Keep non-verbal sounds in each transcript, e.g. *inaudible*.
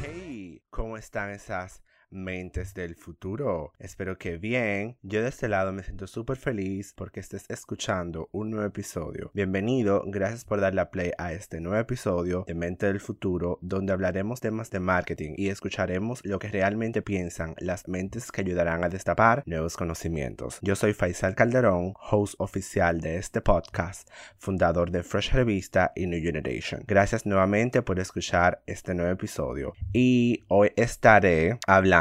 Hey, ¿cómo están esas mentes del futuro. Espero que bien. Yo de este lado me siento súper feliz porque estés escuchando un nuevo episodio. Bienvenido, gracias por darle a play a este nuevo episodio de Mente del Futuro, donde hablaremos temas de marketing y escucharemos lo que realmente piensan las mentes que ayudarán a destapar nuevos conocimientos. Yo soy Faisal Calderón, host oficial de este podcast, fundador de Fresh Revista y New Generation. Gracias nuevamente por escuchar este nuevo episodio y hoy estaré hablando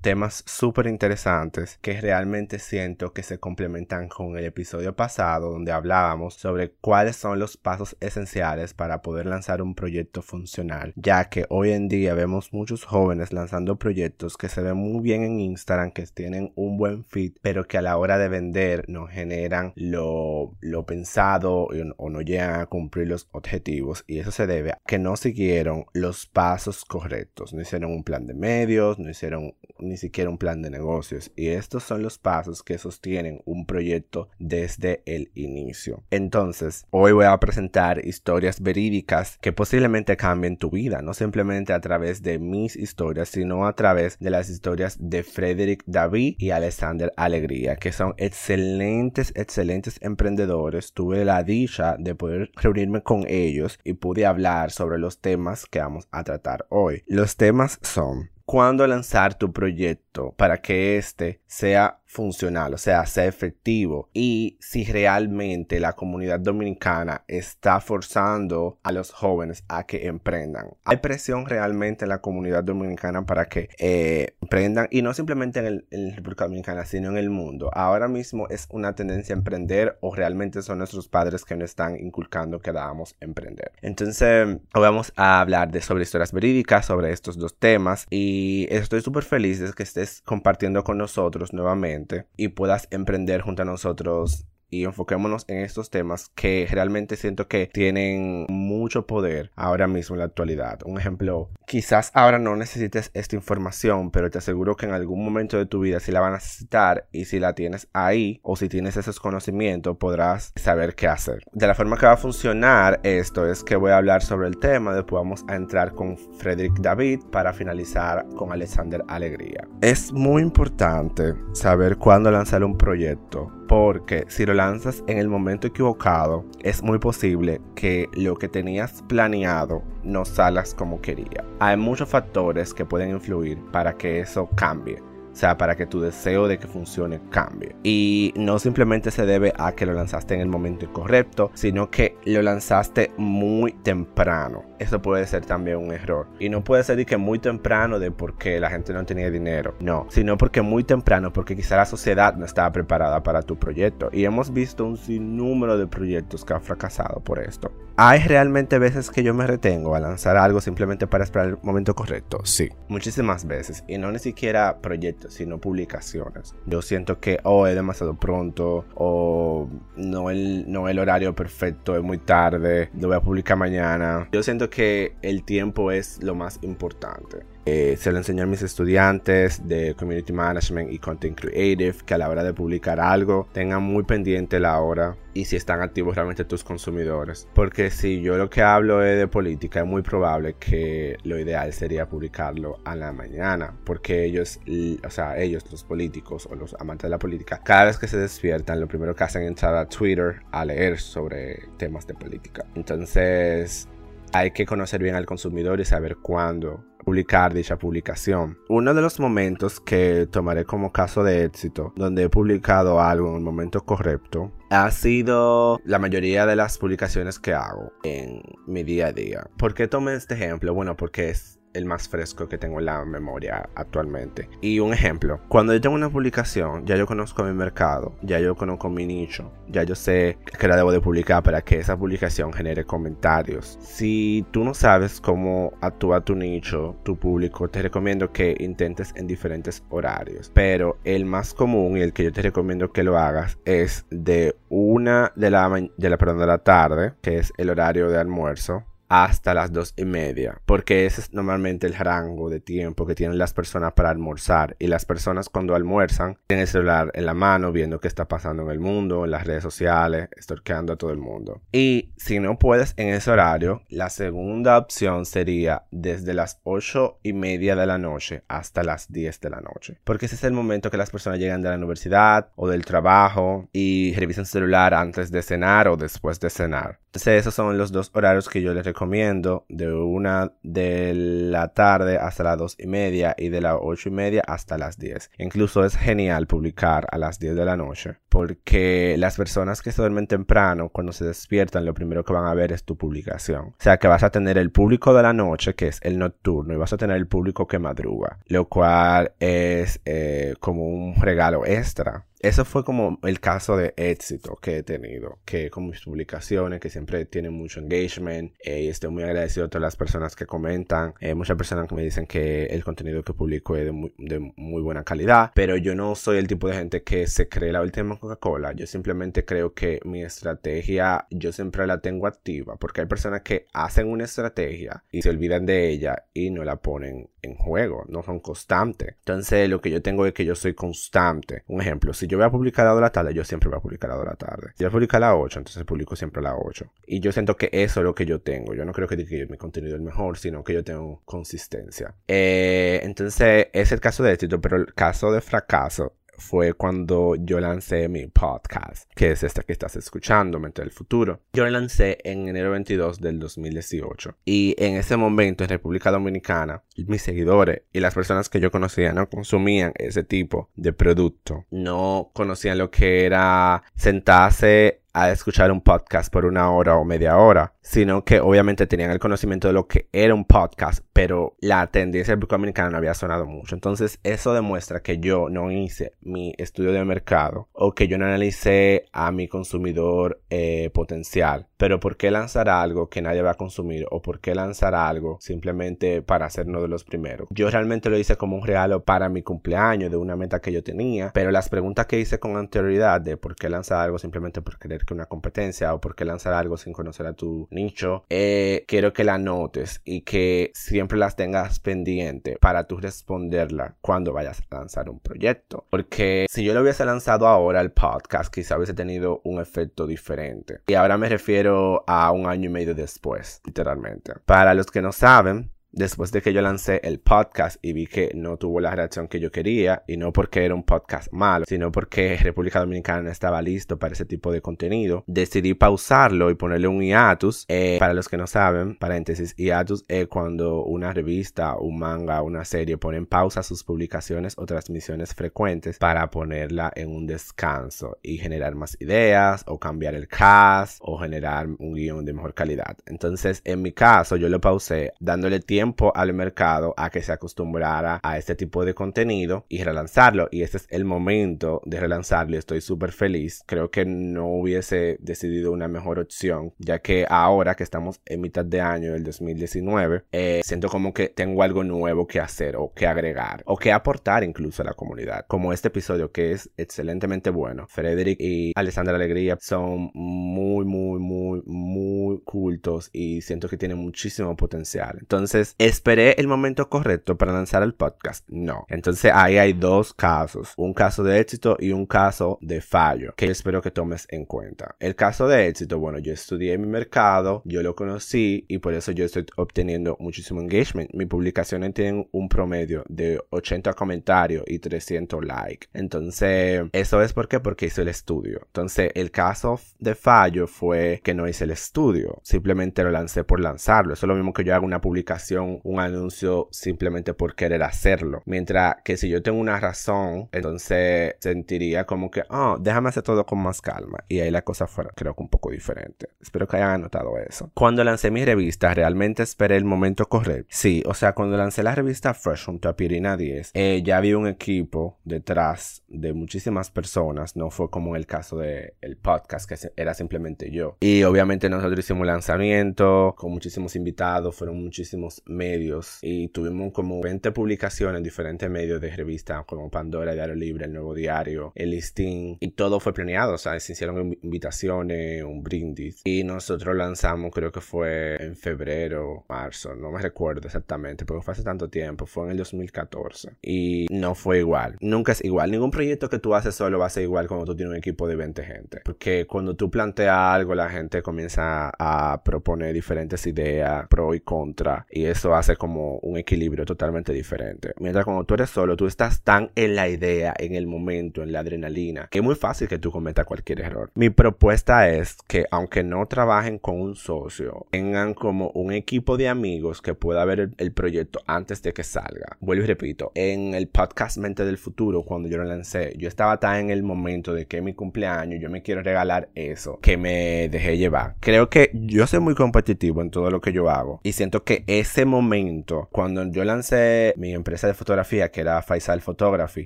temas súper interesantes que realmente siento que se complementan con el episodio pasado donde hablábamos sobre cuáles son los pasos esenciales para poder lanzar un proyecto funcional, ya que hoy en día vemos muchos jóvenes lanzando proyectos que se ven muy bien en Instagram, que tienen un buen fit, pero que a la hora de vender no generan lo, lo pensado o no llegan a cumplir los objetivos y eso se debe a que no siguieron los pasos correctos, no hicieron un plan de medios, no hicieron ni siquiera un plan de negocios y estos son los pasos que sostienen un proyecto desde el inicio. Entonces, hoy voy a presentar historias verídicas que posiblemente cambien tu vida, no simplemente a través de mis historias, sino a través de las historias de Frederick David y Alexander Alegría, que son excelentes, excelentes emprendedores. Tuve la dicha de poder reunirme con ellos y pude hablar sobre los temas que vamos a tratar hoy. Los temas son cuándo lanzar tu proyecto para que éste sea funcional, o sea, sea efectivo y si realmente la comunidad dominicana está forzando a los jóvenes a que emprendan. Hay presión realmente en la comunidad dominicana para que eh, emprendan y no simplemente en, el, la República Dominicana, sino en el mundo. Ahora mismo es una tendencia a emprender o realmente son nuestros padres que nos están inculcando que debamos emprender. Entonces, vamos a hablar de sobre historias verídicas, sobre estos dos temas y estoy súper feliz de que estés compartiendo con nosotros nuevamente y puedas emprender junto a nosotros y enfoquémonos en estos temas que realmente siento que tienen mucho poder ahora mismo en la actualidad. Un ejemplo, quizás ahora no necesites esta información, pero te aseguro que en algún momento de tu vida sí la van a necesitar y si la tienes ahí o si tienes esos conocimientos podrás saber qué hacer. De la forma que va a funcionar esto es que voy a hablar sobre el tema, después vamos a entrar con Frederick David para finalizar con Alexander Alegría. Es muy importante saber cuándo lanzar un proyecto porque si lo lanzas en el momento equivocado, es muy posible que lo que tenías planeado no salgas como quería. Hay muchos factores que pueden influir para que eso cambie. O sea, para que tu deseo de que funcione cambie. Y no simplemente se debe a que lo lanzaste en el momento incorrecto, sino que lo lanzaste muy temprano. Eso puede ser también un error. Y no puede ser que muy temprano de porque la gente no tenía dinero. No, sino porque muy temprano, porque quizá la sociedad no estaba preparada para tu proyecto. Y hemos visto un sinnúmero de proyectos que han fracasado por esto. ¿Hay realmente veces que yo me retengo a lanzar algo simplemente para esperar el momento correcto? Sí, muchísimas veces. Y no ni siquiera proyectos, sino publicaciones. Yo siento que o oh, es demasiado pronto o no el, no el horario perfecto, es muy tarde, lo voy a publicar mañana. Yo siento que el tiempo es lo más importante. Eh, se lo enseño a mis estudiantes de Community Management y Content Creative que a la hora de publicar algo tengan muy pendiente la hora y si están activos realmente tus consumidores. Porque si yo lo que hablo es de política, es muy probable que lo ideal sería publicarlo a la mañana. Porque ellos, o sea, ellos, los políticos o los amantes de la política, cada vez que se despiertan, lo primero que hacen es entrar a Twitter a leer sobre temas de política. Entonces, hay que conocer bien al consumidor y saber cuándo publicar dicha publicación. Uno de los momentos que tomaré como caso de éxito, donde he publicado algo en el momento correcto, ha sido la mayoría de las publicaciones que hago en mi día a día. ¿Por qué tomé este ejemplo? Bueno, porque es el más fresco que tengo en la memoria actualmente. Y un ejemplo, cuando yo tengo una publicación, ya yo conozco mi mercado, ya yo conozco mi nicho, ya yo sé que la debo de publicar para que esa publicación genere comentarios. Si tú no sabes cómo actúa tu nicho, tu público, te recomiendo que intentes en diferentes horarios. Pero el más común y el que yo te recomiendo que lo hagas es de una de la, de la, perdón, de la tarde, que es el horario de almuerzo, hasta las dos y media, porque ese es normalmente el rango de tiempo que tienen las personas para almorzar y las personas cuando almuerzan tienen el celular en la mano viendo qué está pasando en el mundo, en las redes sociales, estorqueando a todo el mundo. Y si no puedes en ese horario, la segunda opción sería desde las ocho y media de la noche hasta las 10 de la noche, porque ese es el momento que las personas llegan de la universidad o del trabajo y revisan su celular antes de cenar o después de cenar. Entonces esos son los dos horarios que yo les recomiendo, de una de la tarde hasta las dos y media y de las ocho y media hasta las 10. Incluso es genial publicar a las 10 de la noche, porque las personas que se duermen temprano, cuando se despiertan, lo primero que van a ver es tu publicación. O sea que vas a tener el público de la noche, que es el nocturno, y vas a tener el público que madruga, lo cual es eh, como un regalo extra eso fue como el caso de éxito que he tenido, que con mis publicaciones, que siempre tienen mucho engagement, eh, y estoy muy agradecido a todas las personas que comentan, eh, muchas personas que me dicen que el contenido que publico es de muy, de muy, buena calidad, pero yo no soy el tipo de gente que se cree la última Coca-Cola, yo simplemente creo que mi estrategia yo siempre la tengo activa, porque hay personas que hacen una estrategia y se olvidan de ella y no la ponen en juego, no son constantes. Entonces lo que yo tengo es que yo soy constante. Un ejemplo, si yo voy a publicar a de la tarde, yo siempre voy a publicar a de la tarde. Si voy a publicar a las 8, entonces publico siempre a las 8. Y yo siento que eso es lo que yo tengo. Yo no creo que, que mi contenido es mejor, sino que yo tengo consistencia. Eh, entonces es el caso de éxito, pero el caso de fracaso fue cuando yo lancé mi podcast, que es este que estás escuchando, Mente del Futuro. Yo lo lancé en enero 22 del 2018. Y en ese momento en República Dominicana, mis seguidores y las personas que yo conocía no consumían ese tipo de producto. No conocían lo que era sentarse a escuchar un podcast por una hora o media hora, sino que obviamente tenían el conocimiento de lo que era un podcast, pero la tendencia del público americano no había sonado mucho. Entonces eso demuestra que yo no hice mi estudio de mercado o que yo no analicé a mi consumidor eh, potencial. Pero ¿por qué lanzar algo que nadie va a consumir o por qué lanzar algo simplemente para ser uno de los primeros? Yo realmente lo hice como un regalo para mi cumpleaños de una meta que yo tenía, pero las preguntas que hice con anterioridad de por qué lanzar algo simplemente por querer que una competencia o por qué lanzar algo sin conocer a tu nicho, eh, quiero que la notes y que siempre las tengas pendiente para tú responderla cuando vayas a lanzar un proyecto. Porque si yo lo hubiese lanzado ahora el podcast, quizá hubiese tenido un efecto diferente. Y ahora me refiero a un año y medio después, literalmente. Para los que no saben, después de que yo lancé el podcast y vi que no tuvo la reacción que yo quería, y no porque era un podcast malo, sino porque República Dominicana no estaba listo para ese tipo de contenido, decidí pausarlo y ponerle un hiatus. Eh, para los que no saben, paréntesis, hiatus es cuando una revista, un manga, una serie ponen pausa sus publicaciones o transmisiones frecuentes para ponerla en un descanso y generar más ideas o cambiar el cast o generar un guion de mejor calidad. Entonces, en mi caso, yo lo pausé dándole tiempo al mercado a que se acostumbrara a este tipo de contenido y relanzarlo. Y este es el momento de relanzarlo. Estoy súper feliz. Creo que no hubiese decidido una mejor opción, ya que ahora que estamos en mitad de año del 2019, eh, siento como que tengo algo nuevo que hacer o que agregar o que aportar incluso a la comunidad. Como este episodio que es excelentemente bueno. Frederick y Alessandra Alegría son muy, muy, muy, muy cultos y siento que tienen muchísimo potencial. Entonces, ¿esperé el momento correcto para lanzar el podcast? No. Entonces ahí hay dos casos, un caso de éxito y un caso de fallo, que espero que tomes en cuenta. El caso de éxito, bueno, yo estudié mi mercado, yo lo conocí y por eso yo estoy obteniendo muchísimo engagement. Mis publicaciones tienen un promedio de 80 comentarios y 300 likes. Entonces, eso es porque porque hice el estudio. Entonces, el caso de fallo fue que no hice el estudio, simplemente lo lancé por lanzarlo. Eso es lo mismo que yo hago una publicación un anuncio simplemente por querer hacerlo. Mientras que si yo tengo una razón, entonces sentiría como que, oh, déjame hacer todo con más calma. Y ahí la cosa fuera, creo que un poco diferente. Espero que hayan anotado eso. Cuando lancé mi revista, realmente esperé el momento correcto. Sí, o sea, cuando lancé la revista Fresh junto a Pirina 10, eh, ya había un equipo detrás de muchísimas personas. No fue como en el caso del el podcast, que era simplemente yo. Y obviamente nosotros hicimos lanzamiento con muchísimos invitados, fueron muchísimos medios y tuvimos como 20 publicaciones en diferentes medios de revistas como Pandora, Diario Libre, El Nuevo Diario, El Listín y todo fue planeado, o sea, se hicieron invitaciones, un brindis y nosotros lanzamos creo que fue en febrero, marzo, no me recuerdo exactamente porque fue hace tanto tiempo, fue en el 2014 y no fue igual, nunca es igual, ningún proyecto que tú haces solo va a ser igual cuando tú tienes un equipo de 20 gente, porque cuando tú planteas algo la gente comienza a proponer diferentes ideas, pro y contra y eso hace como un equilibrio totalmente diferente, mientras cuando tú eres solo tú estás tan en la idea, en el momento, en la adrenalina, que es muy fácil que tú cometas cualquier error. Mi propuesta es que aunque no trabajen con un socio, tengan como un equipo de amigos que pueda ver el, proyecto antes de que salga. Vuelvo y repito, en el podcast Mente del Futuro, cuando yo lo lancé, yo estaba tan en el momento de que mi cumpleaños, yo me quiero regalar eso, que me dejé llevar. Creo que yo soy muy competitivo en todo lo que yo hago y siento que ese momento, cuando yo lancé mi empresa de fotografía, que era Faisal Photography,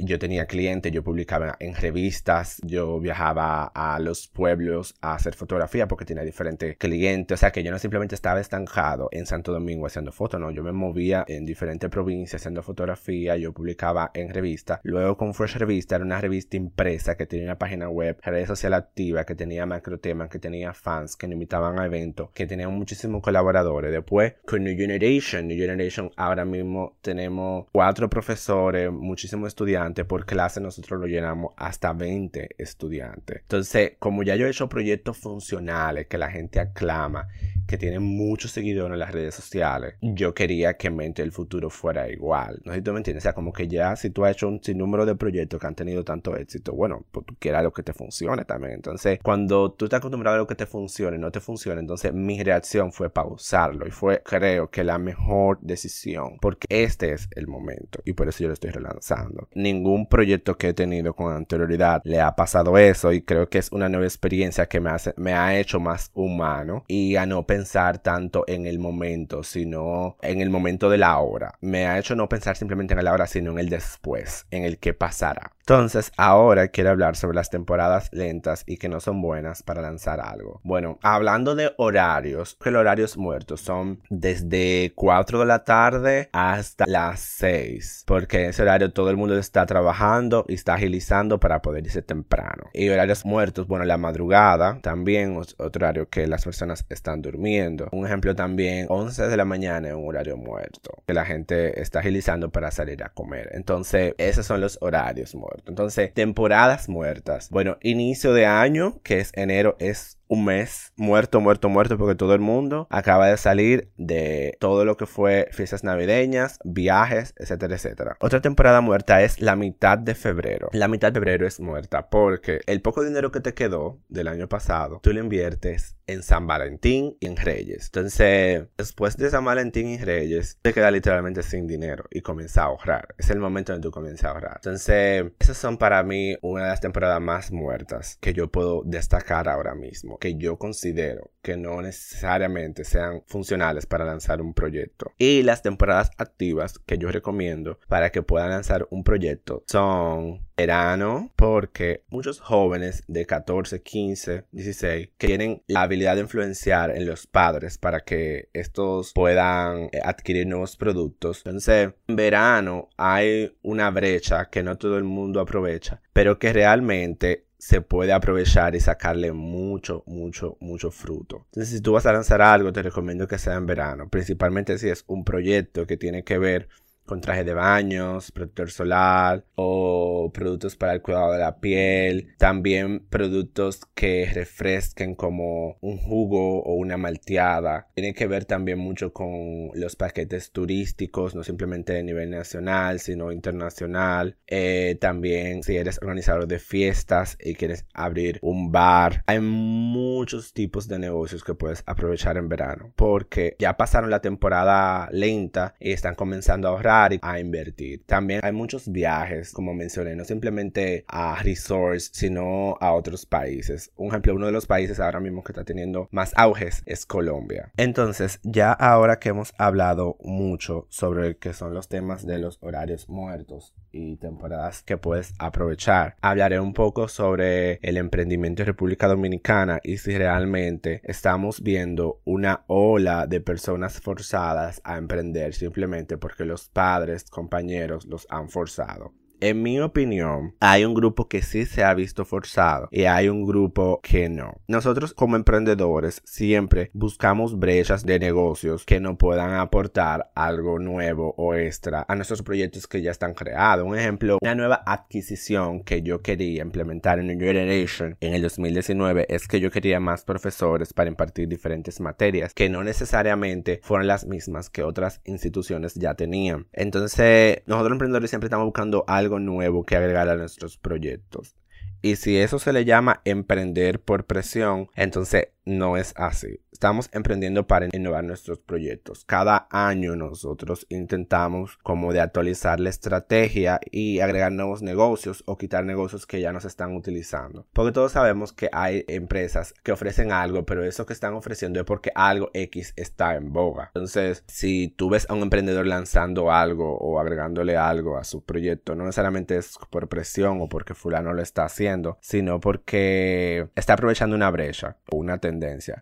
yo tenía clientes, yo publicaba en revistas, yo viajaba a los pueblos a hacer fotografía porque tenía diferentes clientes, o sea que yo no simplemente estaba estancado en Santo Domingo haciendo fotos, no, yo me movía en diferentes provincias haciendo fotografía, yo publicaba en revistas, luego con Fresh Revista era una revista impresa que tenía una página web, redes sociales activas, que tenía macro temas, que tenía fans, que me invitaban a eventos, que tenía muchísimos colaboradores. Después con New Generation, New Generation ahora mismo tenemos cuatro profesores, muchísimos estudiantes por clase, nosotros lo llenamos hasta 20 estudiantes. Entonces, como ya yo he hecho proyectos funcionales que la gente aclama, que tienen muchos seguidores en las redes sociales, yo quería que Mente del Futuro fuera igual. No sé si tú me entiendes, o sea, como que ya si tú has hecho un sinnúmero de proyectos que han tenido tanto éxito, bueno, pues tú quieras lo que te funcione también. Entonces, cuando tú estás acostumbrado a lo que te funcione, no te funciona, entonces mi reacción fue pausarlo y fue, creo que la mejor decisión, porque este es el momento y por eso yo lo estoy relanzando. Ningún proyecto que he tenido con anterioridad le ha pasado eso y creo que es una nueva experiencia que me, hace, me ha hecho más humano y a no pensar tanto en el momento, sino en el momento de la hora. Me ha hecho no pensar simplemente en la hora, sino en el después, en el que pasará. Entonces, ahora quiero hablar sobre las temporadas lentas y que no son buenas para lanzar algo. Bueno, hablando de horarios, que los horarios muertos son desde 4 de la tarde hasta las 6, porque en ese horario todo el mundo está trabajando y está agilizando para poder irse temprano. Y horarios muertos, bueno, la madrugada también, otro horario que las personas están durmiendo. Un ejemplo también, 11 de la mañana es un horario muerto, que la gente está agilizando para salir a comer. Entonces, esos son los horarios muertos. Entonces, temporadas muertas. Bueno, inicio de año, que es enero, es un mes muerto, muerto, muerto, porque todo el mundo acaba de salir de todo lo que fue fiestas navideñas, viajes, etcétera, etcétera. Otra temporada muerta es la mitad de febrero. La mitad de febrero es muerta porque el poco dinero que te quedó del año pasado, tú lo inviertes en San Valentín y en Reyes. Entonces, después de San Valentín y Reyes, te quedas literalmente sin dinero y comienza a ahorrar. Es el momento en que tú comienzas a ahorrar. Entonces, esas son para mí una de las temporadas más muertas que yo puedo destacar ahora mismo que yo considero que no necesariamente sean funcionales para lanzar un proyecto. Y las temporadas activas que yo recomiendo para que puedan lanzar un proyecto son verano, porque muchos jóvenes de 14, 15, 16 que tienen la habilidad de influenciar en los padres para que estos puedan eh, adquirir nuevos productos. Entonces, en verano hay una brecha que no todo el mundo aprovecha, pero que realmente se puede aprovechar y sacarle mucho, mucho, mucho fruto. Entonces, si tú vas a lanzar algo, te recomiendo que sea en verano, principalmente si es un proyecto que tiene que ver con traje de baños, protector solar o productos para el cuidado de la piel. También productos que refresquen como un jugo o una malteada. Tiene que ver también mucho con los paquetes turísticos, no simplemente de nivel nacional, sino internacional. Eh, también si eres organizador de fiestas y quieres abrir un bar. Hay muchos tipos de negocios que puedes aprovechar en verano porque ya pasaron la temporada lenta y están comenzando a ahorrar a invertir. También hay muchos viajes, como mencioné, no simplemente a resorts, sino a otros países. Un ejemplo, uno de los países ahora mismo que está teniendo más auges es Colombia. Entonces, ya ahora que hemos hablado mucho sobre qué son los temas de los horarios muertos y temporadas que puedes aprovechar. Hablaré un poco sobre el emprendimiento en República Dominicana y si realmente estamos viendo una ola de personas forzadas a emprender simplemente porque los padres, compañeros los han forzado. En mi opinión, hay un grupo que sí se ha visto forzado y hay un grupo que no. Nosotros como emprendedores siempre buscamos brechas de negocios que nos puedan aportar algo nuevo o extra a nuestros proyectos que ya están creados. Un ejemplo, una nueva adquisición que yo quería implementar en New Generation en el 2019 es que yo quería más profesores para impartir diferentes materias que no necesariamente fueron las mismas que otras instituciones ya tenían. Entonces, nosotros emprendedores siempre estamos buscando algo nuevo que agregar a nuestros proyectos. Y si eso se le llama emprender por presión, entonces no es así. Estamos emprendiendo para innovar nuestros proyectos. Cada año nosotros intentamos como de actualizar la estrategia y agregar nuevos negocios o quitar negocios que ya no se están utilizando. Porque todos sabemos que hay empresas que ofrecen algo, pero eso que están ofreciendo es porque algo X está en boga. Entonces, si tú ves a un emprendedor lanzando algo o agregándole algo a su proyecto, no necesariamente es por presión o porque fulano lo está haciendo, sino porque está aprovechando una brecha o una tendencia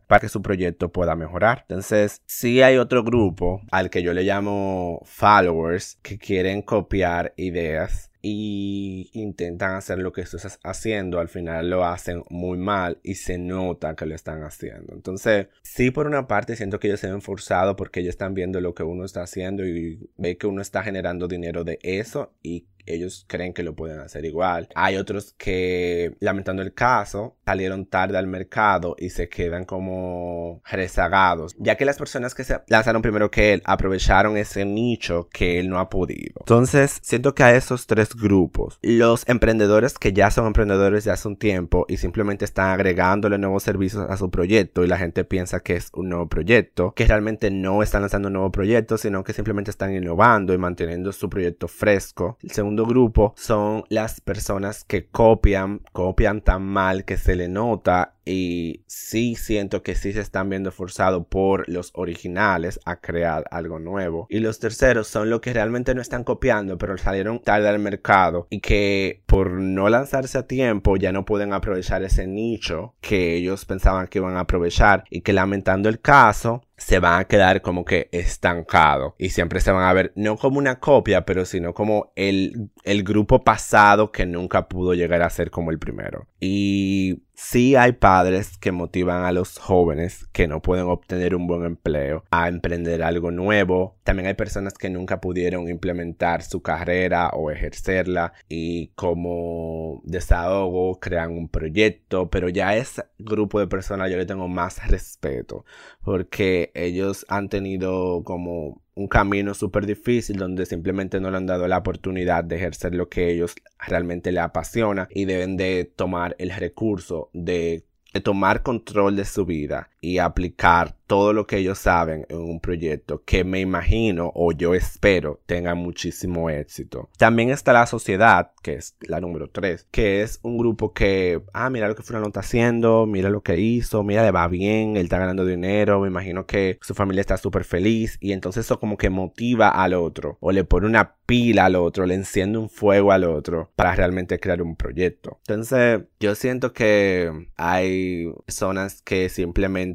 para que su proyecto pueda mejorar. Entonces, si hay otro grupo al que yo le llamo followers que quieren copiar ideas y intentan hacer lo que tú estás haciendo, al final lo hacen muy mal y se nota que lo están haciendo. Entonces, sí, por una parte siento que ellos se ven forzados porque ellos están viendo lo que uno está haciendo y ve que uno está generando dinero de eso y ellos creen que lo pueden hacer igual. Hay otros que, lamentando el caso, salieron tarde al mercado y se quedan como rezagados, ya que las personas que se lanzaron primero que él aprovecharon ese nicho que él no ha podido. Entonces, siento que a esos tres grupos, los emprendedores que ya son emprendedores de hace un tiempo y simplemente están agregándole nuevos servicios a su proyecto y la gente piensa que es un nuevo proyecto, que realmente no están lanzando un nuevo proyecto, sino que simplemente están innovando y manteniendo su proyecto fresco. El segundo grupo son las personas que copian, copian tan mal que se le nota y sí siento que sí se están viendo forzados por los originales a crear algo nuevo. Y los terceros son los que realmente no están copiando, pero salieron tarde al mercado y que por no lanzarse a tiempo ya no pueden aprovechar ese nicho que ellos pensaban que iban a aprovechar y que lamentando el caso se van a quedar como que estancados y siempre se van a ver no como una copia, pero sino como el, el grupo pasado que nunca pudo llegar a ser como el primero. Y Sí hay padres que motivan a los jóvenes que no pueden obtener un buen empleo a emprender algo nuevo. También hay personas que nunca pudieron implementar su carrera o ejercerla y como desahogo crean un proyecto, pero ya a ese grupo de personas yo le tengo más respeto porque ellos han tenido como un camino súper difícil donde simplemente no le han dado la oportunidad de ejercer lo que ellos realmente le apasiona y deben de tomar el recurso de, de tomar control de su vida y aplicar todo lo que ellos saben en un proyecto que me imagino o yo espero tenga muchísimo éxito. También está la sociedad, que es la número 3, que es un grupo que, ah, mira lo que Fulano está haciendo, mira lo que hizo, mira, le va bien, él está ganando dinero, me imagino que su familia está súper feliz y entonces eso como que motiva al otro o le pone una pila al otro, le enciende un fuego al otro para realmente crear un proyecto. Entonces, yo siento que hay personas que simplemente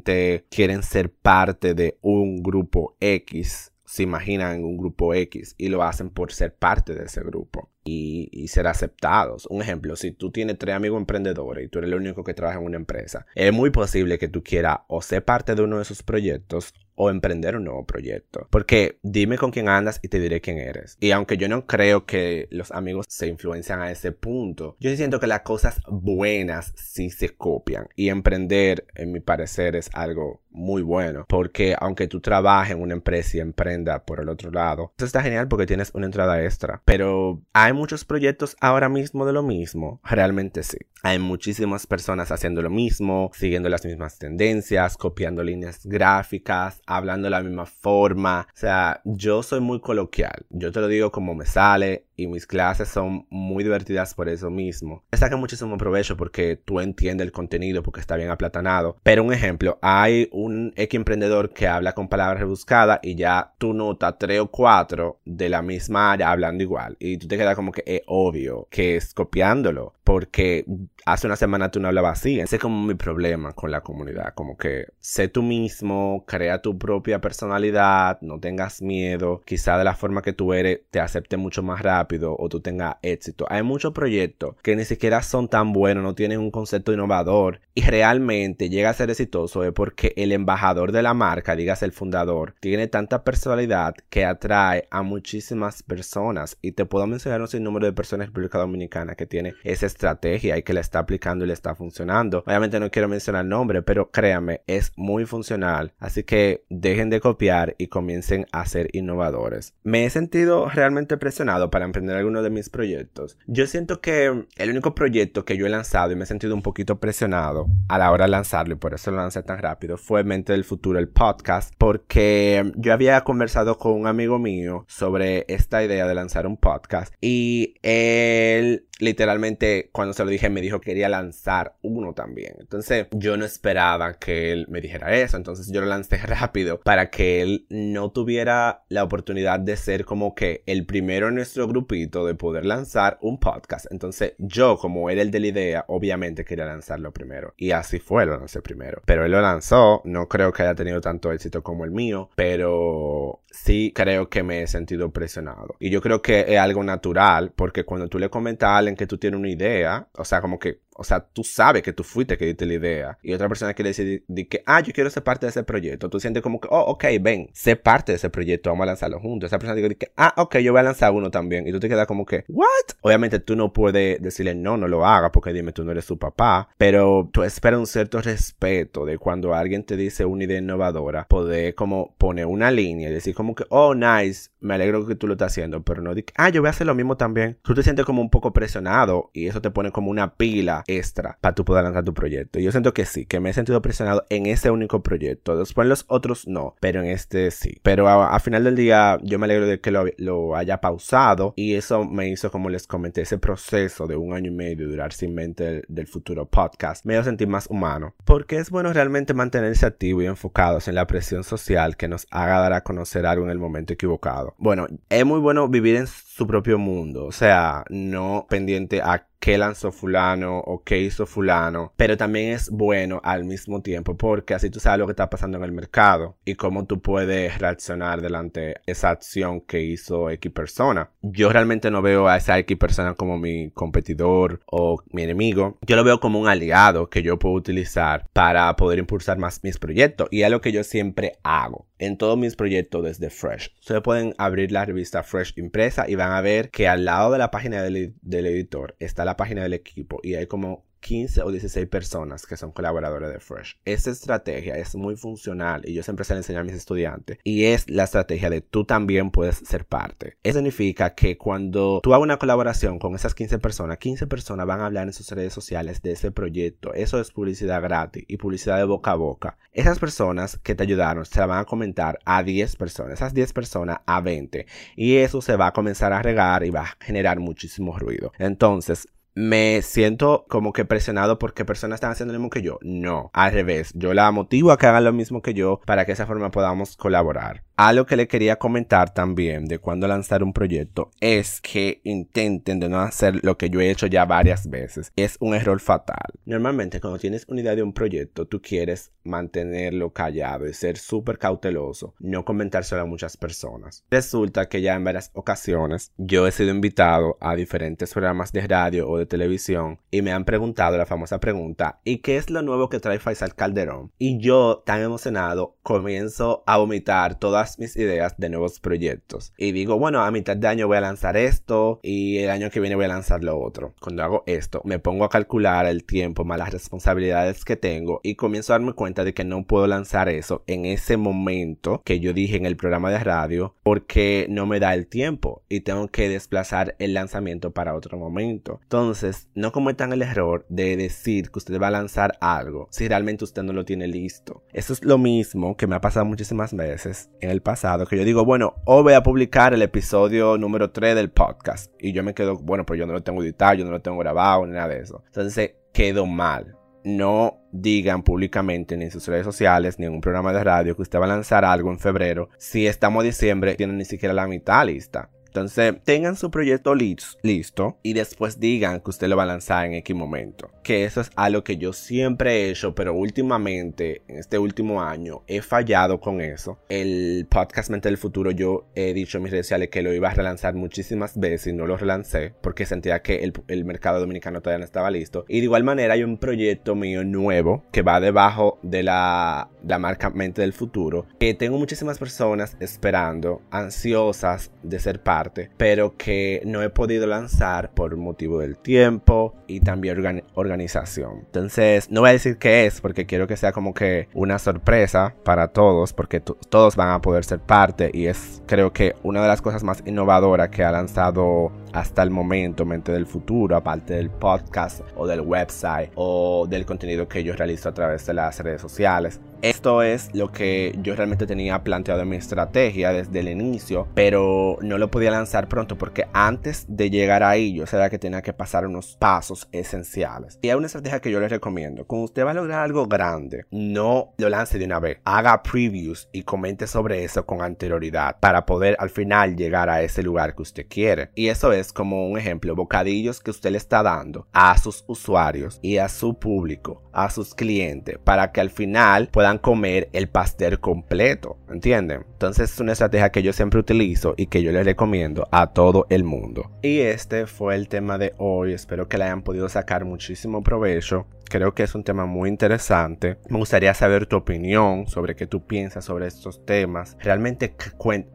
quieren ser parte de un grupo X, se imaginan un grupo X y lo hacen por ser parte de ese grupo y, y, ser aceptados. Un ejemplo, si tú tienes tres amigos emprendedores y tú eres el único que trabaja en una empresa, es muy posible que tú quieras o ser parte de uno de esos proyectos o emprender un nuevo proyecto. Porque dime con quién andas y te diré quién eres. Y aunque yo no creo que los amigos se influencian a ese punto, yo siento que las cosas buenas sí se copian. Y emprender, en mi parecer, es algo muy bueno. Porque aunque tú trabajes en una empresa y emprenda por el otro lado, eso está genial porque tienes una entrada extra. Pero hay muchos proyectos ahora mismo de lo mismo. Realmente sí. Hay muchísimas personas haciendo lo mismo, siguiendo las mismas tendencias, copiando líneas gráficas, hablando de la misma forma. O sea, yo soy muy coloquial. Yo te lo digo como me sale y mis clases son muy divertidas por eso mismo. Saca muchísimo provecho porque tú entiendes el contenido porque está bien aplatanado. Pero un ejemplo, hay un X emprendedor que habla con palabras rebuscadas y ya tú notas tres o cuatro de la misma área hablando igual. Y tú te quedas como que es obvio que es copiándolo porque hace una semana tú no hablabas así. Ese es como mi problema con la comunidad. Como que sé tú mismo, crea tu propia personalidad, no tengas miedo. Quizá de la forma que tú eres te acepte mucho más rápido o tú tengas éxito. Hay muchos proyectos que ni siquiera son tan buenos, no tienen un concepto innovador y realmente llega a ser exitoso es porque el embajador de la marca, digas el fundador, tiene tanta personalidad que atrae a muchísimas personas. Y te puedo mencionar un sinnúmero de personas en República Dominicana que tiene esa estrategia y que la está aplicando y le está funcionando. Obviamente no quiero mencionar el nombre, pero créanme, es muy funcional. Así que dejen de copiar y comiencen a ser innovadores. Me he sentido realmente presionado para emprender alguno de mis proyectos. Yo siento que el único proyecto que yo he lanzado y me he sentido un poquito presionado a la hora de lanzarlo y por eso lo lancé tan rápido fue Mente del Futuro, el podcast, porque yo había conversado con un amigo mío sobre esta idea de lanzar un podcast y él literalmente cuando se lo dije me dijo que quería lanzar uno también. Entonces yo no esperaba que él me dijera eso. Entonces yo lo lancé *laughs* rápido para que él no tuviera la oportunidad de ser como que el primero en nuestro grupito de poder lanzar un podcast. Entonces yo como era el de la idea obviamente quería lanzarlo primero. Y así fue, lo lancé primero. Pero él lo lanzó. No creo que haya tenido tanto éxito como el mío. Pero sí creo que me he sentido presionado. Y yo creo que es algo natural porque cuando tú le comentas a que tú tienes una idea, o sea, como que o sea, tú sabes que tú fuiste que diste la idea. Y otra persona quiere decir que, ah, yo quiero ser parte de ese proyecto. Tú sientes como que, oh, ok, ven, sé parte de ese proyecto, vamos a lanzarlo juntos. Esa persona dice que, ah, ok, yo voy a lanzar uno también. Y tú te quedas como que, what? Obviamente tú no puedes decirle, no, no lo haga, porque dime, tú no eres su papá. Pero tú esperas un cierto respeto de cuando alguien te dice una idea innovadora, poder como poner una línea y decir como que, oh, nice, me alegro que tú lo estás haciendo. Pero no que, ah, yo voy a hacer lo mismo también. Tú te sientes como un poco presionado y eso te pone como una pila extra para tú poder lanzar tu proyecto. yo siento que sí, que me he sentido presionado en ese único proyecto. Después en los otros no, pero en este sí. Pero a, final del día yo me alegro de que lo, haya pausado y eso me hizo, como les comenté, ese proceso de un año y medio durar sin mente del, futuro podcast. Me hizo sentir más humano. Porque es bueno realmente mantenerse activo y enfocados en la presión social que nos haga dar a conocer algo en el momento equivocado. Bueno, es muy bueno vivir en su propio mundo, o sea, no pendiente a qué lanzó fulano o qué hizo fulano, pero también es bueno al mismo tiempo porque así tú sabes lo que está pasando en el mercado y cómo tú puedes reaccionar delante esa acción que hizo X persona. Yo realmente no veo a esa X persona como mi competidor o mi enemigo, yo lo veo como un aliado que yo puedo utilizar para poder impulsar más mis proyectos y es lo que yo siempre hago en todos mis proyectos desde Fresh. Ustedes pueden abrir la revista Fresh impresa y van a ver que al lado de la página del, editor está la página del equipo y hay como 15 o 16 personas que son colaboradores de Fresh. Esta estrategia es muy funcional y yo siempre se la enseño a mis estudiantes. Y es la estrategia de tú también puedes ser parte. Eso significa que cuando tú hagas una colaboración con esas 15 personas, 15 personas van a hablar en sus redes sociales de ese proyecto. Eso es publicidad gratis y publicidad de boca a boca. Esas personas que te ayudaron se van a comentar a 10 personas. Esas 10 personas a 20. Y eso se va a comenzar a regar y va a generar muchísimo ruido. Entonces, me siento como que presionado porque personas están haciendo lo mismo que yo. No, al revés. Yo la motivo a que hagan lo mismo que yo para que de esa forma podamos colaborar. Algo que le quería comentar también de cuando lanzar un proyecto es que intenten de no hacer lo que yo he hecho ya varias veces. Es un error fatal. Normalmente cuando tienes una idea de un proyecto, tú quieres mantenerlo callado y ser súper cauteloso, no comentárselo a muchas personas. Resulta que ya en varias ocasiones yo he sido invitado a diferentes programas de radio o de televisión y me han preguntado la famosa pregunta ¿y qué es lo nuevo que trae Faisal Calderón? Y yo tan emocionado comienzo a vomitar todas todas mis ideas de nuevos proyectos. Y digo, bueno, a mitad de año voy a lanzar esto y el año que viene voy a lanzar lo otro. Cuando hago esto, me pongo a calcular el tiempo más las responsabilidades que tengo y comienzo a darme cuenta de que no puedo lanzar eso en ese momento que yo dije en el programa de radio porque no me da el tiempo y tengo que desplazar el lanzamiento para otro momento. Entonces, no cometan el error de decir que usted va a lanzar algo si realmente usted no lo tiene listo. Eso es lo mismo que me ha pasado muchísimas veces en el pasado, que yo digo, bueno, hoy voy a publicar el episodio número 3 del podcast y yo me quedo, bueno, pues yo no lo tengo editado, yo no lo tengo grabado, ni nada de eso. Entonces, quedó mal no digan públicamente ni en sus redes sociales ni en un programa de radio que usted va a lanzar algo en febrero si estamos en diciembre tienen ni siquiera la mitad lista. Entonces, tengan su proyecto listo y después digan que usted lo va a lanzar en X momento. Que eso es algo que yo siempre he hecho, pero últimamente, en este último año, he fallado con eso. El podcast Mente del Futuro, yo he dicho en mis redes sociales que lo iba a relanzar muchísimas veces y no lo relancé porque sentía que el, el mercado dominicano todavía no estaba listo. Y de igual manera, hay un proyecto mío nuevo que va debajo de la, la marca Mente del Futuro que tengo muchísimas personas esperando, ansiosas de ser parte pero que no he podido lanzar por motivo del tiempo y también organización. Entonces, no voy a decir qué es porque quiero que sea como que una sorpresa para todos, porque todos van a poder ser parte y es creo que una de las cosas más innovadoras que ha lanzado hasta el momento Mente del Futuro, aparte del podcast o del website o del contenido que yo realizo a través de las redes sociales. Esto es lo que yo realmente tenía planteado en mi estrategia desde el inicio, pero no lo podía lanzar pronto porque antes de llegar ahí yo sabía que tenía que pasar unos pasos esenciales. Y hay una estrategia que yo les recomiendo. Cuando usted va a lograr algo grande, no lo lance de una vez. Haga previews y comente sobre eso con anterioridad para poder al final llegar a ese lugar que usted quiere. Y eso es como un ejemplo, bocadillos que usted le está dando a sus usuarios y a su público, a sus clientes, para que al final puedan comer el pastel completo, ¿entienden? Entonces es una estrategia que yo siempre utilizo y que yo les recomiendo a todo el mundo. Y este fue el tema de hoy, espero que le hayan podido sacar muchísimo provecho. Creo que es un tema muy interesante. Me gustaría saber tu opinión sobre qué tú piensas sobre estos temas. Realmente,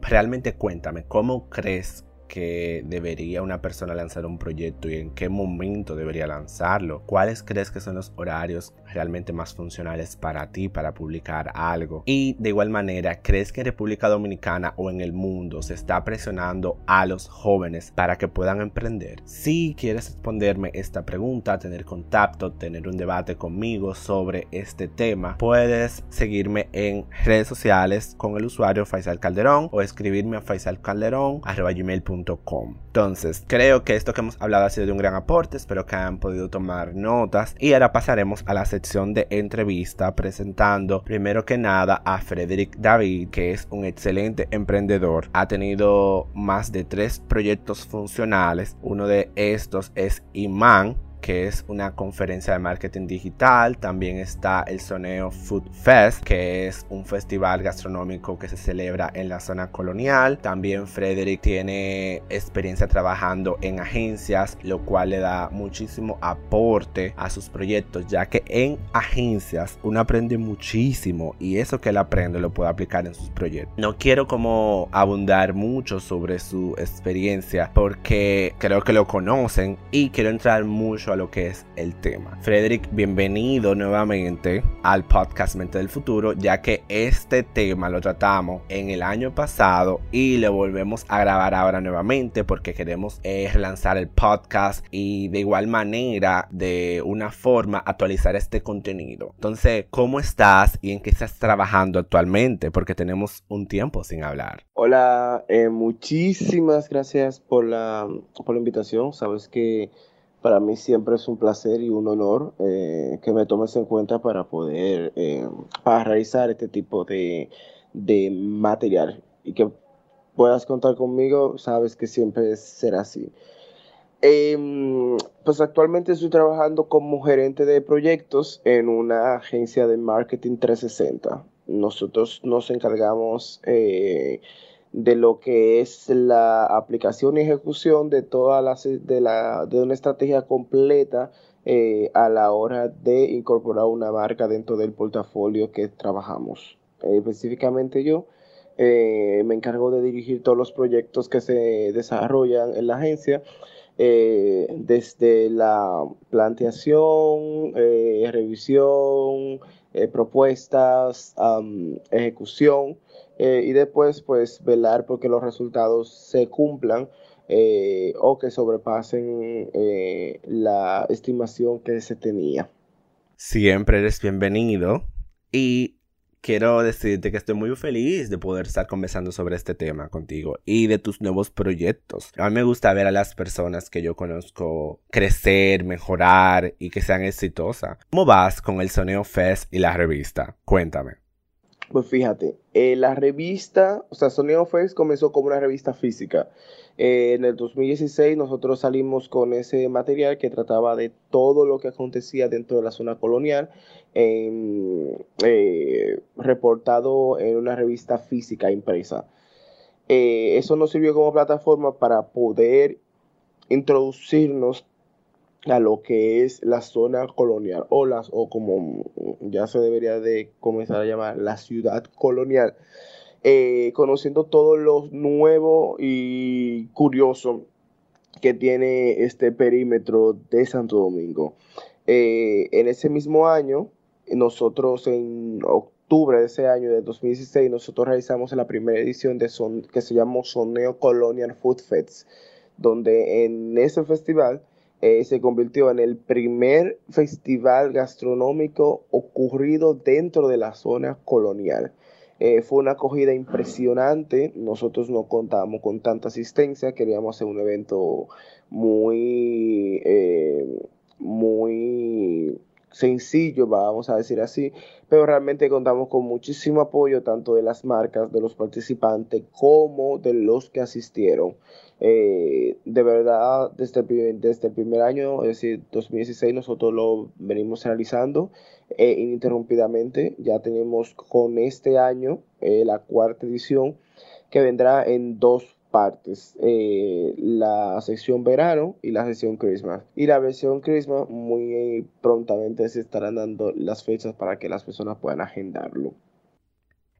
realmente cuéntame, ¿cómo crees que debería una persona lanzar un proyecto y en qué momento debería lanzarlo? ¿Cuáles crees que son los horarios realmente más funcionales para ti para publicar algo? Y de igual manera, ¿crees que en República Dominicana o en el mundo se está presionando a los jóvenes para que puedan emprender? Si quieres responderme esta pregunta, tener contacto, tener un debate conmigo sobre este tema, puedes seguirme en redes sociales con el usuario Faisal Calderón o escribirme a faisalcalderón.com entonces, creo que esto que hemos hablado ha sido de un gran aporte, espero que hayan podido tomar notas y ahora pasaremos a la sección de entrevista presentando primero que nada a Frederick David, que es un excelente emprendedor, ha tenido más de tres proyectos funcionales, uno de estos es Iman, que es una conferencia de marketing digital. También está el Soneo Food Fest, que es un festival gastronómico que se celebra en la zona colonial. También Frederick tiene experiencia trabajando en agencias, lo cual le da muchísimo aporte a sus proyectos, ya que en agencias uno aprende muchísimo y eso que él aprende lo puede aplicar en sus proyectos. No quiero como abundar mucho sobre su experiencia porque creo que lo conocen y quiero entrar mucho lo que es el tema. Frederick, bienvenido nuevamente al podcast Mente del Futuro, ya que este tema lo tratamos en el año pasado y lo volvemos a grabar ahora nuevamente porque queremos eh, relanzar el podcast y de igual manera, de una forma, actualizar este contenido. Entonces, ¿cómo estás y en qué estás trabajando actualmente? Porque tenemos un tiempo sin hablar. Hola, eh, muchísimas gracias por la, por la invitación. Sabes que para mí siempre es un placer y un honor eh, que me tomes en cuenta para poder, eh, para realizar este tipo de, material y que puedas contar conmigo, sabes que siempre será así. Em, pues actualmente estoy trabajando como gerente de proyectos en una agencia de marketing 360. Nosotros nos encargamos eh, de lo que es la aplicación y ejecución de toda la, de, la, de una estrategia completa eh, a la hora de incorporar una marca dentro del portafolio que trabajamos. Eh, específicamente yo Eh, me encargo de dirigir todos los proyectos que se desarrollan en la agencia, desde la planteación, revisión, propuestas, ejecución y después pues velar porque los resultados se cumplan o que sobrepasen la estimación que se tenía. Siempre eres bienvenido y quiero decirte que estoy muy feliz de poder estar conversando sobre este tema contigo y de tus nuevos proyectos. A mí me gusta ver a las personas que yo conozco crecer, mejorar y que sean exitosas. ¿Cómo vas con el Soneo Fest y la revista? Cuéntame. Pues fíjate, eh, la revista, o sea, Fest comenzó como una revista física. Eh, en el 2016 nosotros salimos con ese material que trataba de todo lo que acontecía dentro de la zona colonial, eh, reportado en una revista física impresa. eso nos sirvió como plataforma para poder introducirnos a lo que es la zona colonial o, las, o como ya se debería de comenzar a llamar la ciudad colonial, eh, conociendo todo lo nuevo y curioso que tiene este perímetro de Santo Domingo. Eh, en ese mismo año, nosotros en octubre de ese año, de 2016, nosotros realizamos la primera edición de son, que se llamó Soneo Colonial Food Fest, donde en ese festival eh, se convirtió en el primer festival gastronómico ocurrido dentro de la zona colonial. Eh, fue una acogida impresionante, nosotros no contábamos con tanta asistencia, queríamos hacer un evento muy, eh, muy sencillo, vamos a decir así, pero realmente contamos con muchísimo apoyo tanto de las marcas, de los participantes, como de los que asistieron. Eh, de verdad, desde el, primer año, es decir, 2016, nosotros lo venimos realizando eh, ininterrumpidamente. Ya tenemos con este año eh, la cuarta edición que vendrá en dos partes, la sección verano y la sección Christmas. Y la versión Christmas muy prontamente se estarán dando las fechas para que las personas puedan agendarlo.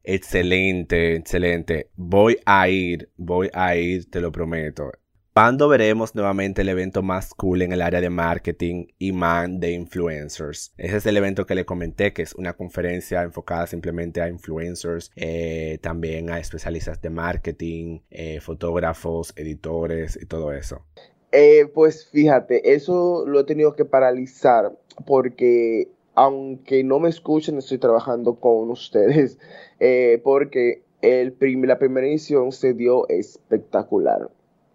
Excelente, excelente. Voy a ir, voy a ir, te lo prometo. ¿Cuándo veremos nuevamente el evento más cool en el área de marketing y man de influencers? Ese es el evento que le comenté, que es una conferencia enfocada simplemente a influencers, eh, también a especialistas de marketing, eh, fotógrafos, editores y todo eso. Eh, pues fíjate, eso lo he tenido que paralizar porque aunque no me escuchen, estoy trabajando con ustedes *laughs* eh, porque el la primera edición se dio espectacular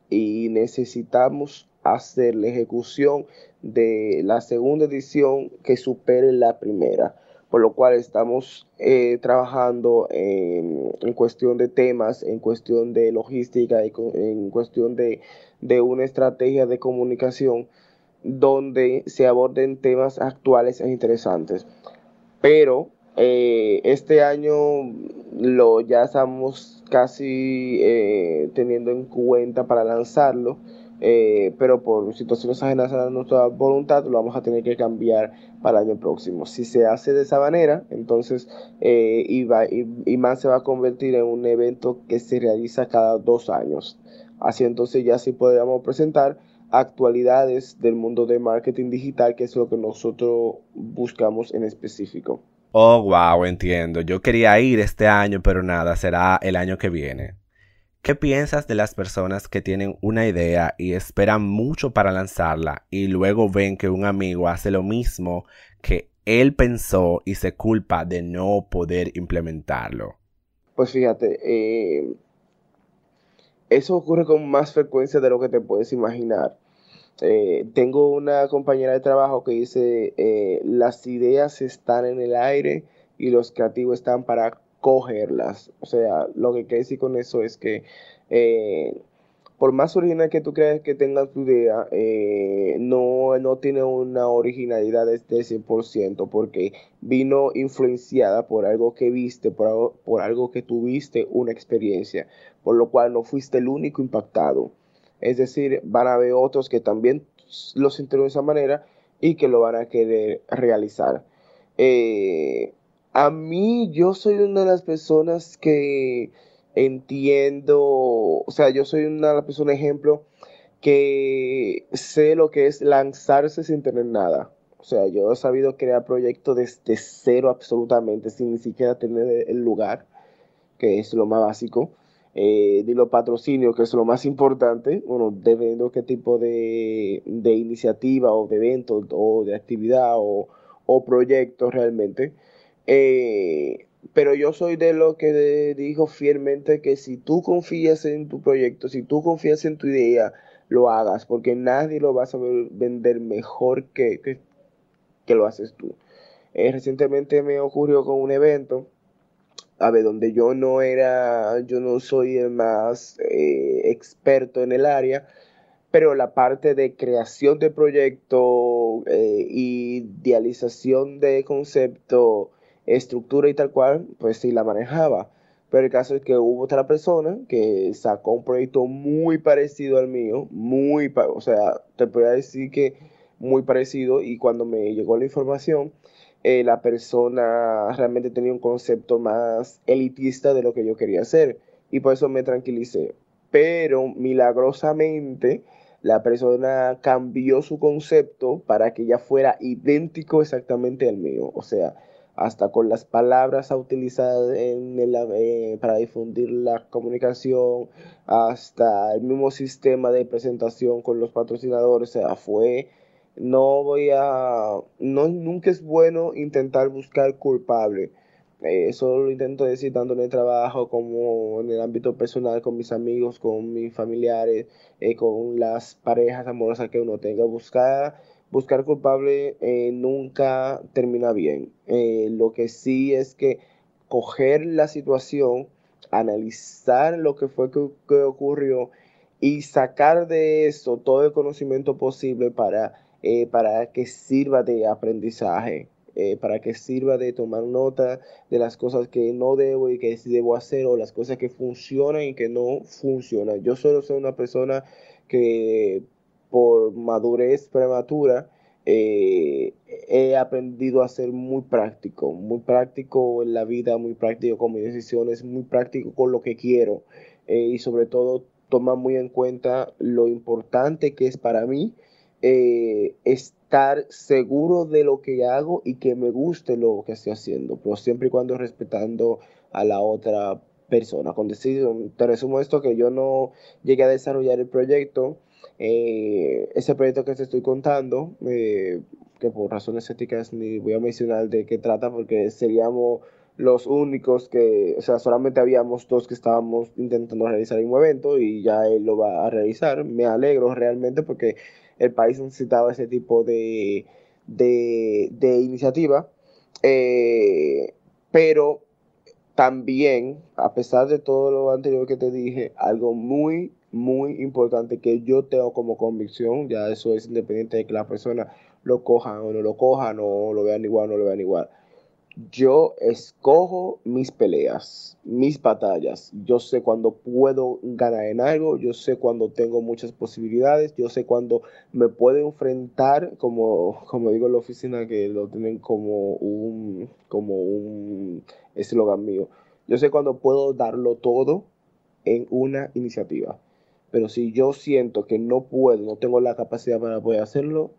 y necesitamos hacer la ejecución de la segunda edición que supere la primera, por lo cual estamos eh, trabajando en, cuestión de temas, en cuestión de logística, en cuestión de, de una estrategia de comunicación donde se aborden temas actuales e interesantes. Pero eh, este año lo ya estamos casi eh, teniendo en cuenta para lanzarlo, eh, pero por situaciones ajenas a nuestra voluntad lo vamos a tener que cambiar para el año próximo. Si se hace de esa manera, entonces más se va a convertir en un evento que se realiza cada dos años. Así entonces ya sí podríamos presentar actualidades del mundo de marketing digital, que es lo que nosotros buscamos en específico. Oh, wow, entiendo. Yo quería ir este año, pero nada, será el año que viene. ¿Qué piensas de las personas que tienen una idea y esperan mucho para lanzarla y luego ven que un amigo hace lo mismo que él pensó y se culpa de no poder implementarlo? Pues fíjate, eh, eso ocurre con más frecuencia de lo que te puedes imaginar. Eh, tengo una compañera de trabajo que dice, eh, las ideas están en el aire y los creativos están para cogerlas. O sea, lo que quiere decir con eso es que eh, por más original que tú creas que tengas tu idea, no, no tiene una originalidad de 100% porque vino influenciada por algo que viste, por algo, que tuviste una experiencia, por lo cual no fuiste el único impactado. Es decir, van a haber otros que también los sintieron de esa manera y que lo van a querer realizar. Eh, a mí, yo soy una de las personas que entiendo, o sea, yo soy una persona ejemplo que sé lo que es lanzarse sin tener nada. O sea, yo he sabido crear proyectos desde cero absolutamente, sin ni siquiera tener el lugar, que es lo más básico, eh, ni los patrocinios, que es lo más importante, bueno, dependiendo qué tipo de, iniciativa o de evento o de actividad o, o proyecto realmente. Eh, pero yo soy de lo que dijo fielmente que si tú confías en tu proyecto, si tú confías en tu idea, lo hagas, porque nadie lo va a saber vender mejor que, que, lo haces tú. Eh, recientemente me ocurrió con un evento, a ver, donde yo no era, yo no soy el más eh, experto en el área, pero la parte de creación de proyecto, eh, idealización de concepto, estructura y tal cual, pues sí la manejaba. Pero el caso es que hubo otra persona que sacó un proyecto muy parecido al mío, muy, o sea, te puedo decir que muy parecido y cuando me llegó la información, eh, la persona realmente tenía un concepto más elitista de lo que yo quería hacer y por eso me tranquilicé. Pero milagrosamente la persona cambió su concepto para que ya fuera idéntico exactamente al mío. O sea, hasta con las palabras a eh, para difundir la comunicación, hasta el mismo sistema de presentación con los patrocinadores, fue, no voy a, no, nunca es bueno intentar buscar culpable. Eh, eso lo intento decir tanto en el trabajo como en el ámbito personal, con mis amigos, con mis familiares, eh, con las parejas amorosas que uno tenga. Buscar buscar culpable eh, nunca termina bien. Eh, lo que sí es que coger la situación, analizar lo que fue que, ocurrió y sacar de eso todo el conocimiento posible para, eh, para que sirva de aprendizaje. para que sirva de tomar nota de las cosas que no debo y que sí debo hacer o las cosas que funcionan y que no funcionan. Yo solo soy una persona que por madurez prematura, eh, he aprendido a ser muy práctico, muy práctico en la vida, muy práctico con mis decisiones, muy práctico con lo que quiero eh, y sobre todo tomar muy en cuenta lo importante que es para mí eh, estar seguro de lo que hago y que me guste lo que estoy haciendo, pero siempre y cuando respetando a la otra persona. Con decir, te resumo esto, que yo no llegué a desarrollar el proyecto, eh, ese proyecto que te estoy contando, eh, que por razones éticas ni voy a mencionar de qué trata porque seríamos los únicos que, o sea, solamente habíamos dos que estábamos intentando realizar un evento y ya él lo va a realizar. Me alegro realmente porque el país necesitaba ese tipo de, de, iniciativa. Eh, pero también, a pesar de todo lo anterior que te dije, algo muy muy importante que yo tengo como convicción, ya eso es independiente de que la persona lo coja o no lo coja o lo vean igual o no lo vean igual. Yo escojo mis peleas, mis batallas. Yo sé cuando puedo ganar en algo, yo sé cuando tengo muchas posibilidades, yo sé cuando me puedo enfrentar, como, como digo en la oficina, que lo tienen como un como un eslogan mío. Yo sé cuando puedo darlo todo en una iniciativa. Pero si yo siento que no puedo, no tengo la capacidad para poder hacerlo,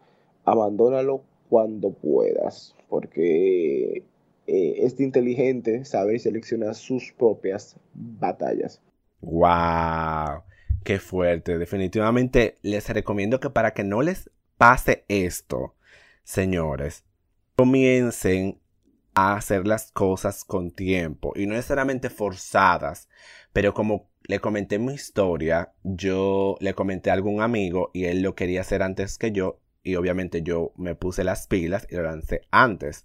abandónalo cuando puedas, porque eh, es inteligente saber seleccionar sus propias batallas. ¡Wow! ¡Qué fuerte! Definitivamente les recomiendo que para que no les pase esto, señores, comiencen a hacer las cosas con tiempo y no necesariamente forzadas, pero como le comenté mi historia, yo le comenté a algún amigo y él lo quería hacer antes que yo y obviamente yo me puse las pilas y lo lancé antes.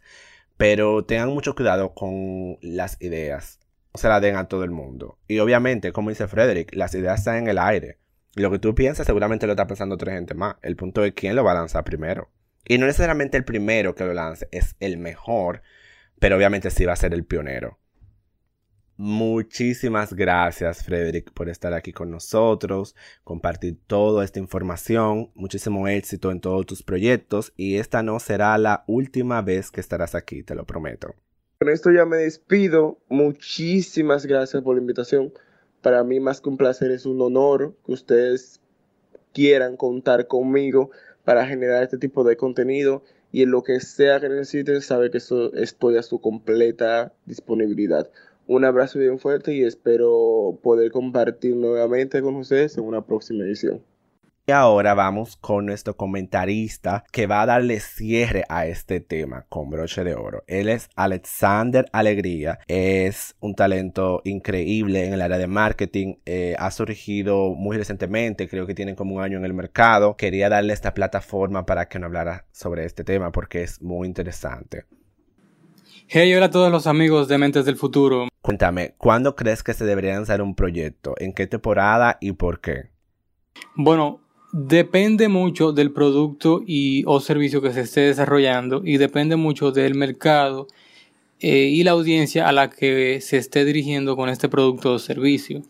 Pero tengan mucho cuidado con las ideas. No se las den a todo el mundo. Y obviamente, como dice Frederick, las ideas están en el aire. Lo que tú piensas seguramente lo está pensando otra gente más. El punto es quién lo va a lanzar primero. Y no necesariamente el primero que lo lance es el mejor, pero obviamente sí va a ser el pionero. Muchísimas gracias, Frederick, por estar aquí con nosotros, compartir toda esta información. Muchísimo éxito en todos tus proyectos y esta no será la última vez que estarás aquí, te lo prometo. Con esto ya me despido. Muchísimas gracias por la invitación. para mí más que un placer es un honor que ustedes quieran contar conmigo para generar este tipo de contenido y en lo que sea que necesiten, sabe que estoy a su completa disponibilidad. Un abrazo bien fuerte y espero poder compartir nuevamente con ustedes en una próxima edición. Y ahora vamos con nuestro comentarista que va a darle cierre a este tema con broche de oro. Él es Alexander Alegría, es un talento increíble en el área de marketing, eh, ha surgido muy recientemente, creo que tiene como un año en el mercado. Quería darle esta plataforma para que nos hablara sobre este tema porque es muy interesante. Hey, hola a todos los amigos de Mentes del Futuro. Cuéntame, ¿cuándo crees que se debería lanzar un proyecto? ¿En qué temporada y por qué? Bueno, Depende mucho del producto y o servicio que se esté desarrollando y depende mucho del mercado eh, y la audiencia a la que se esté dirigiendo con este producto o servicio.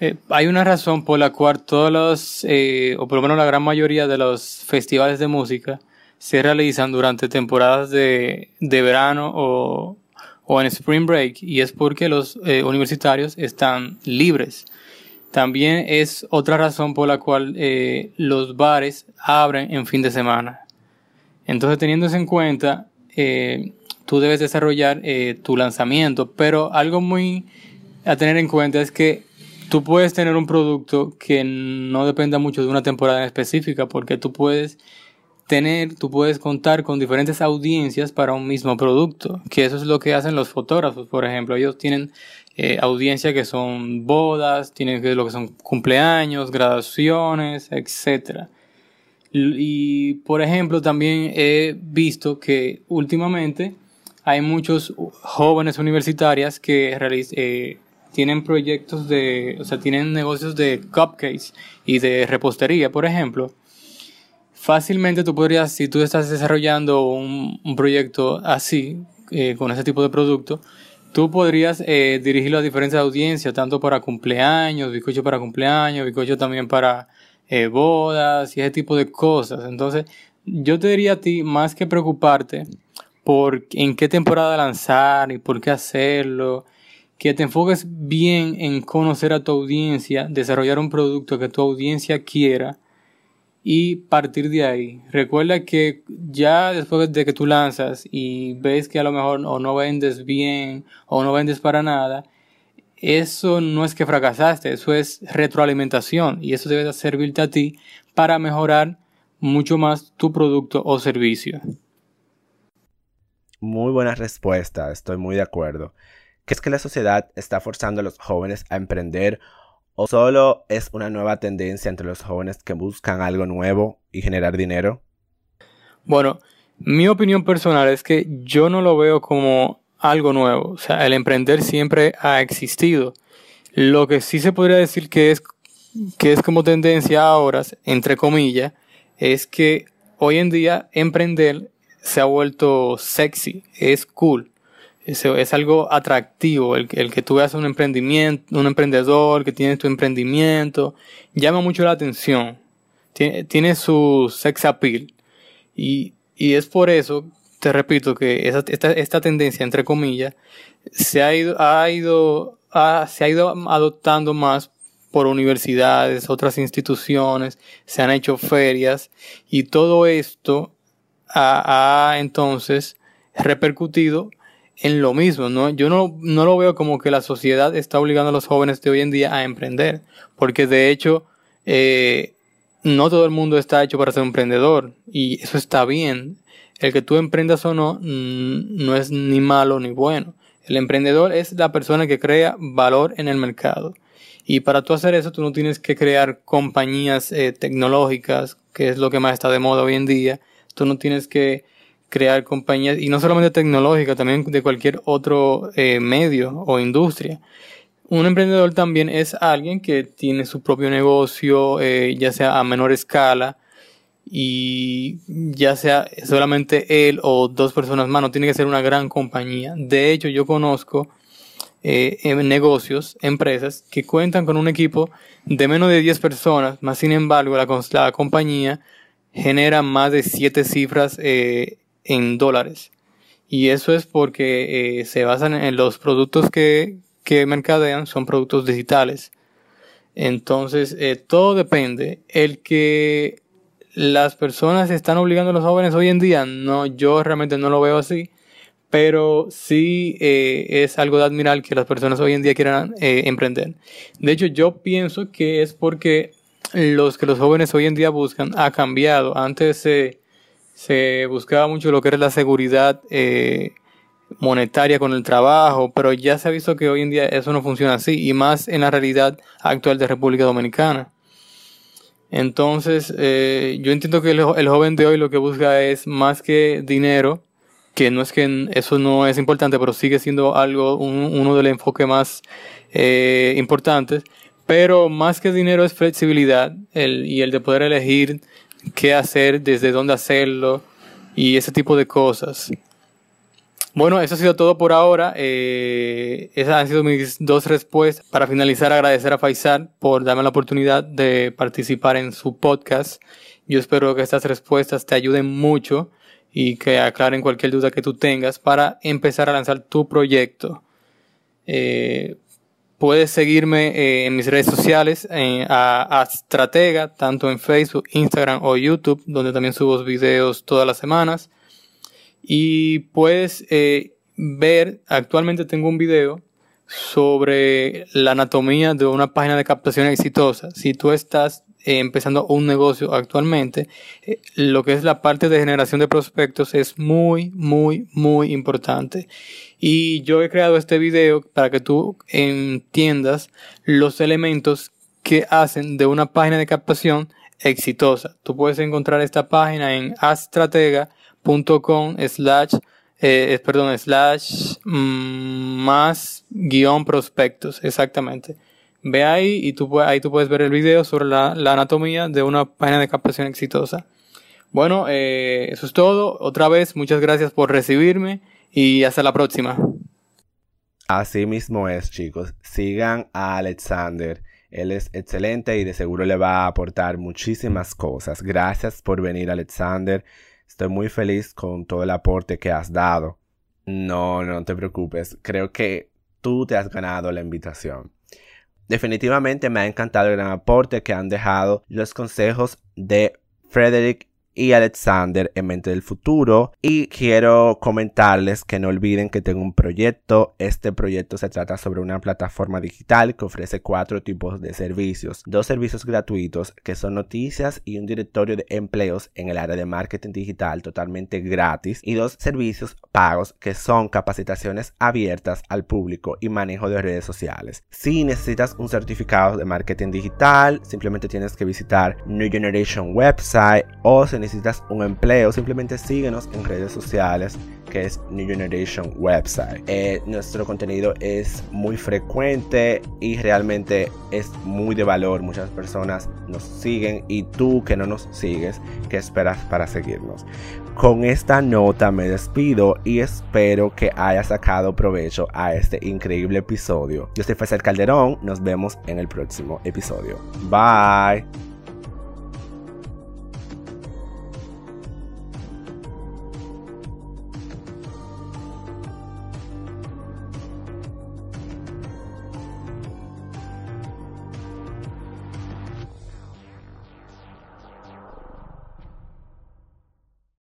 Eh, hay una razón por la cual todos los, eh, o por lo menos la gran mayoría de los festivales de música se realizan durante temporadas de, de verano o, o, en Spring Break y es porque los universitarios están libres también es otra razón por la cual eh, los bares abren en fin de semana. Entonces, teniendo eso en cuenta, eh, tú debes desarrollar eh, tu lanzamiento, pero algo muy a tener en cuenta es que tú puedes tener un producto que no dependa mucho de una temporada específica, porque tú puedes tener, tú puedes contar con diferentes audiencias para un mismo producto, que eso es lo que hacen los fotógrafos, por ejemplo, ellos tienen eh, audiencia que son bodas, tienen que lo que son cumpleaños, graduaciones, etc. Y, por ejemplo, también he visto que últimamente hay muchos jóvenes universitarias que eh, tienen proyectos de, o sea, tienen negocios de cupcakes y de repostería, por ejemplo. Fácilmente tú podrías, si tú estás desarrollando un, proyecto así, eh, con ese tipo de producto, Tú podrías eh, dirigirlo a diferentes audiencias, tanto para cumpleaños, bizcocho para cumpleaños, bizcocho también para eh, bodas y ese tipo de cosas. Entonces, yo te diría a ti, más que preocuparte por en qué temporada lanzar y por qué hacerlo, que te enfoques bien en conocer a tu audiencia, desarrollar un producto que tu audiencia quiera y partir de ahí. Recuerda que ya después de que tú lanzas y ves que a lo mejor o no vendes bien o no vendes para nada, eso no es que fracasaste, eso es retroalimentación y eso debe servirte a ti para mejorar mucho más tu producto o servicio. Muy buena respuesta, estoy muy de acuerdo. Que es que la sociedad está forzando a los jóvenes a emprender ¿O solo es una nueva tendencia entre los jóvenes que buscan algo nuevo y generar dinero? Bueno, mi opinión personal es que yo no lo veo como algo nuevo. O sea, el emprender siempre ha existido. Lo que sí se podría decir que es, que es como tendencia ahora, entre comillas, es que hoy en día emprender se ha vuelto sexy, es cool es, algo atractivo, el, el, que tú veas un emprendimiento, un emprendedor que tiene tu emprendimiento, llama mucho la atención, tiene, tiene su sex appeal. Y, y, es por eso, te repito, que esa, esta, esta, tendencia, entre comillas, se ha ido, ha ido, se ha ido adoptando más por universidades, otras instituciones, se han hecho ferias y todo esto ha, ha entonces repercutido en lo mismo, ¿no? Yo no, no lo veo como que la sociedad está obligando a los jóvenes de hoy en día a emprender, porque de hecho eh, no todo el mundo está hecho para ser un emprendedor y eso está bien. El que tú emprendas o no mm, no es ni malo ni bueno. El emprendedor es la persona que crea valor en el mercado. Y para tú hacer eso, tú no tienes que crear compañías eh, tecnológicas, que es lo que más está de moda hoy en día. Tú no tienes que crear compañías, y no solamente tecnológicas, también de cualquier otro eh, medio o industria. Un emprendedor también es alguien que tiene su propio negocio, eh, ya sea a menor escala, y ya sea solamente él o dos personas más, no tiene que ser una gran compañía. De hecho, yo conozco eh, negocios, empresas que cuentan con un equipo de menos de 10 personas, más sin embargo la, la compañía genera más de 7 cifras en dólares. Y eso es porque eh, se basan en los productos que, que mercadean son productos digitales. Entonces, eh, todo depende. El que las personas están obligando a los jóvenes hoy en día, no, yo realmente no lo veo así, pero sí eh, es algo de admirar que las personas hoy en día quieran emprender. De hecho, yo pienso que es porque los que los jóvenes hoy en día buscan ha cambiado. Antes se, buscaba mucho lo que era la seguridad eh, monetaria con el trabajo, pero ya se ha visto que hoy en día eso no funciona así, y más en la realidad actual de República Dominicana. Entonces, eh, yo entiendo que el, joven de hoy lo que busca es más que dinero, que no es que eso no es importante, pero sigue siendo algo, uno de los enfoques más eh, importantes. Pero más que dinero es flexibilidad y el de poder elegir qué hacer, desde dónde hacerlo y ese tipo de cosas. Bueno, eso ha sido todo por ahora. Eh, esas han sido mis dos respuestas. Para finalizar, agradecer a Faisal por darme la oportunidad de participar en su podcast. Yo espero que estas respuestas te ayuden mucho y que aclaren cualquier duda que tú tengas para empezar a lanzar tu proyecto. Eh, puedes seguirme eh, en mis redes sociales, a, a Stratega, tanto en Facebook, Instagram o YouTube, donde también subo videos todas las semanas. Y puedes eh, ver, actualmente tengo un video sobre la anatomía de una página de captación exitosa. Si tú estás eh, empezando un negocio actualmente, eh, lo que es la parte de generación de prospectos es muy, muy, muy importante. Y yo he creado este video para que tú entiendas los elementos que hacen de una página de captación exitosa. Tú puedes encontrar esta página en Astratega com slash, eh, perdón, slash mm, más guion prospectos, exactamente. Ve ahí y tú, ahí tú puedes ver el video sobre la, anatomía de una página de captación exitosa. Bueno, eh, eso es todo. Otra vez, muchas gracias por recibirme y hasta la próxima. Así mismo es, chicos. Sigan a Alexander. Él es excelente y de seguro le va a aportar muchísimas cosas. Gracias por venir, Alexander. Estoy muy feliz con todo el aporte que has dado. No, no te preocupes. Creo que tú te has ganado la invitación. Definitivamente me ha encantado el gran aporte que han dejado los consejos de Frederick y Alexander en mente del futuro. Y quiero comentarles que no olviden que tengo un proyecto. Este proyecto se trata sobre una plataforma digital que ofrece cuatro tipos de servicios. Dos servicios gratuitos que son noticias y un directorio de empleos en el área de marketing digital totalmente gratis. Y dos servicios pagos que son capacitaciones abiertas al público y manejo de redes sociales. Si necesitas un certificado de marketing digital, simplemente tienes que visitar New Generation website o se necesitas un empleo, simplemente síguenos en redes sociales que es New Generation Website. Eh, nuestro contenido es muy frecuente y realmente es muy de valor. Muchas personas nos siguen y tú que no nos sigues, ¿qué esperas para seguirnos? Con esta nota me despido y espero que haya sacado provecho a este increíble episodio. Yo soy Faisal Calderón, nos vemos en el próximo episodio. Bye.